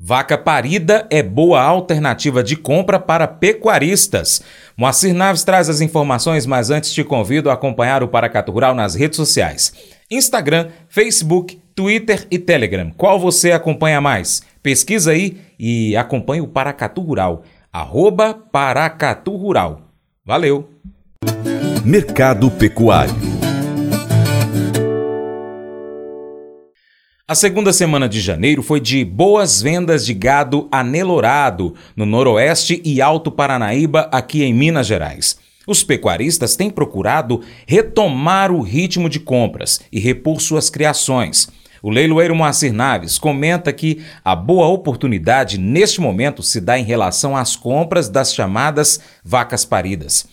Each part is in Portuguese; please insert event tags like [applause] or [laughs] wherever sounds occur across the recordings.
Vaca parida é boa alternativa de compra para pecuaristas. Moacir Naves traz as informações, mas antes te convido a acompanhar o Paracato Rural nas redes sociais: Instagram, Facebook, Twitter e Telegram. Qual você acompanha mais? Pesquisa aí e acompanhe o Paracatu Rural. Arroba Paracatu Rural. Valeu! Mercado Pecuário A segunda semana de janeiro foi de boas vendas de gado anelorado no Noroeste e Alto Paranaíba, aqui em Minas Gerais. Os pecuaristas têm procurado retomar o ritmo de compras e repor suas criações. O leiloeiro Moacir Naves comenta que a boa oportunidade neste momento se dá em relação às compras das chamadas vacas paridas.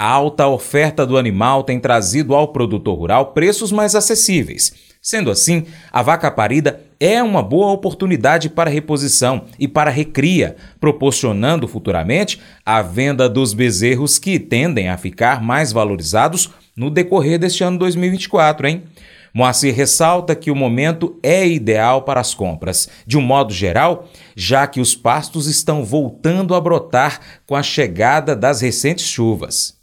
A alta oferta do animal tem trazido ao produtor rural preços mais acessíveis Sendo assim, a vaca parida é uma boa oportunidade para reposição e para recria, proporcionando futuramente a venda dos bezerros que tendem a ficar mais valorizados no decorrer deste ano 2024, hein? Moacir ressalta que o momento é ideal para as compras, de um modo geral, já que os pastos estão voltando a brotar com a chegada das recentes chuvas.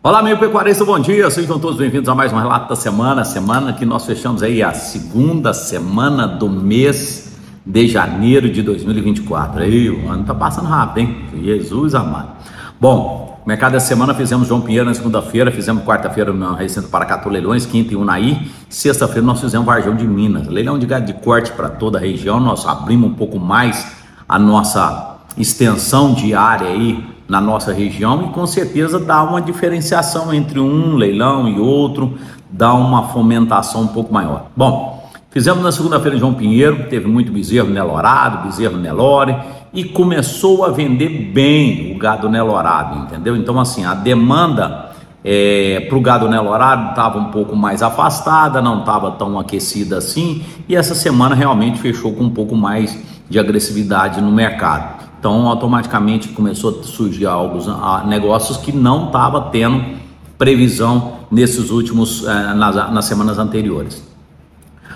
Olá, meu pecuarista, bom dia. Sejam todos bem-vindos a mais um relato da semana. Semana que nós fechamos aí a segunda semana do mês de janeiro de 2024. Aí, o ano tá passando rápido, hein? Jesus amado. Bom, mercado da semana fizemos João Pinheiro na segunda-feira, fizemos quarta-feira no Recinto Paracatu Leilões, quinta em Unaí, sexta-feira nós fizemos Varjão de Minas. Leilão de gado de corte para toda a região, nós abrimos um pouco mais a nossa extensão de área aí na nossa região e com certeza dá uma diferenciação entre um leilão e outro, dá uma fomentação um pouco maior. Bom, fizemos na segunda-feira João Pinheiro, teve muito bezerro nelorado, bezerro nelore e começou a vender bem o gado nelorado, entendeu? Então assim, a demanda é, para o gado nelorado estava um pouco mais afastada, não estava tão aquecida assim e essa semana realmente fechou com um pouco mais de agressividade no mercado. Então, automaticamente começou a surgir alguns a, negócios que não estava tendo previsão nesses últimos eh, nas, nas semanas anteriores.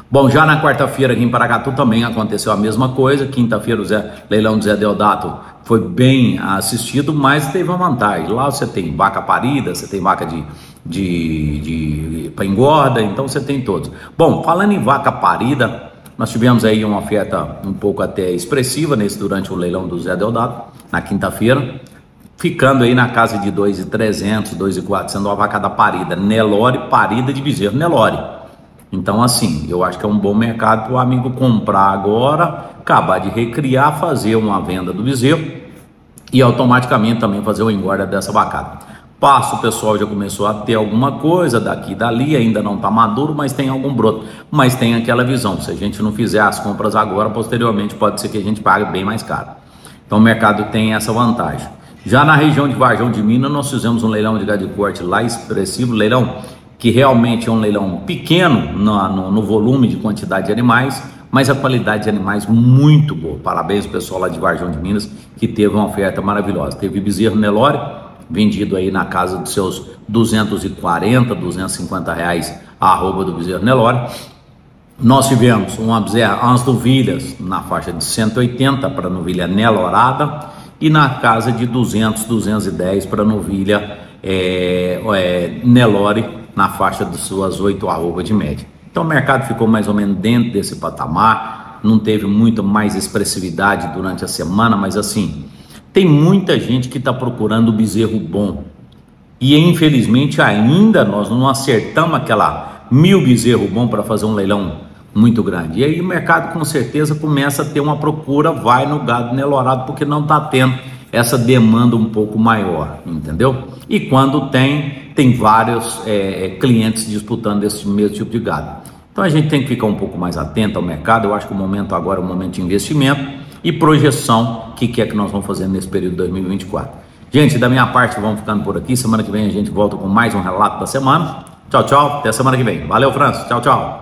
Bom, já na quarta-feira aqui em Paracatu também aconteceu a mesma coisa. Quinta-feira o Zé, leilão do Zé Deodato foi bem assistido, mas teve uma vantagem. Lá você tem vaca parida, você tem vaca de, de, de para engorda, então você tem todos. Bom, falando em vaca parida, nós tivemos aí uma oferta um pouco até expressiva nesse durante o leilão do Zé Deodato, na quinta-feira, ficando aí na casa de 2,300, 2,400 uma vaca da parida, Nelore, parida de bezerro Nelore. Então, assim, eu acho que é um bom mercado para o amigo comprar agora, acabar de recriar, fazer uma venda do bezerro e automaticamente também fazer o engorda dessa vacada. Passo, o pessoal já começou a ter alguma coisa daqui e dali, ainda não está maduro, mas tem algum broto. Mas tem aquela visão, se a gente não fizer as compras agora, posteriormente pode ser que a gente pague bem mais caro. Então o mercado tem essa vantagem. Já na região de Varjão de Minas, nós fizemos um leilão de gado de corte lá expressivo, leilão que realmente é um leilão pequeno no, no, no volume de quantidade de animais, mas a qualidade de animais muito boa. Parabéns pessoal lá de Varjão de Minas, que teve uma oferta maravilhosa. Teve bezerro Nelore, vendido aí na casa dos seus 240, 250 reais a arroba do bezerro Nelore. Nós tivemos uma bezerra, umas novilhas na faixa de 180 para novilha Nelorada e na casa de 200, 210 para novilha é, é, Nelore na faixa de suas 8 arroba de média. Então o mercado ficou mais ou menos dentro desse patamar, não teve muito mais expressividade durante a semana, mas assim, tem muita gente que está procurando o bezerro bom. E infelizmente ainda nós não acertamos aquela mil bezerro bom para fazer um leilão muito grande. E aí o mercado com certeza começa a ter uma procura, vai no gado nelorado porque não está tendo essa demanda um pouco maior, entendeu? E quando tem, tem vários é, é, clientes disputando esse mesmo tipo de gado. Então a gente tem que ficar um pouco mais atento ao mercado. Eu acho que o momento agora é o momento de investimento e projeção, que, que é que nós vamos fazer nesse período de 2024. Gente, da minha parte, vamos ficando por aqui. Semana que vem a gente volta com mais um relato da semana. Tchau, tchau. Até semana que vem. Valeu, França. Tchau, tchau.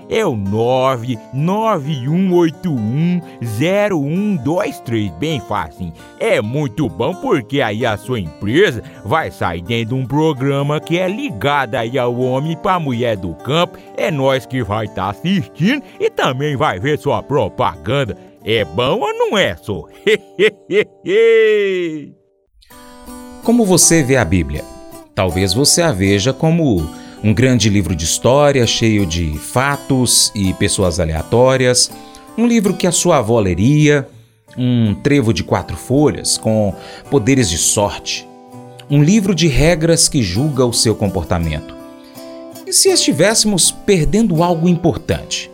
é o 991810123, bem fácil. É muito bom porque aí a sua empresa vai sair dentro de um programa que é ligado aí ao homem para mulher do campo. É nós que vai estar tá assistindo e também vai ver sua propaganda. É bom ou não é, só? [laughs] como você vê a Bíblia? Talvez você a veja como um grande livro de história cheio de fatos e pessoas aleatórias, um livro que a sua avó leria, um trevo de quatro folhas com poderes de sorte, um livro de regras que julga o seu comportamento. E se estivéssemos perdendo algo importante?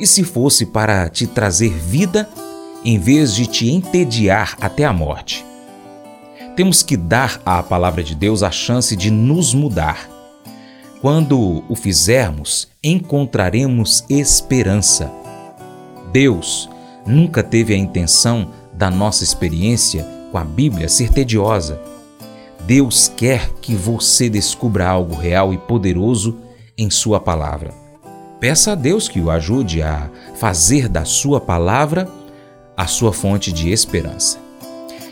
E se fosse para te trazer vida em vez de te entediar até a morte? Temos que dar à palavra de Deus a chance de nos mudar. Quando o fizermos, encontraremos esperança. Deus nunca teve a intenção da nossa experiência com a Bíblia ser tediosa. Deus quer que você descubra algo real e poderoso em Sua palavra. Peça a Deus que o ajude a fazer da Sua palavra a sua fonte de esperança.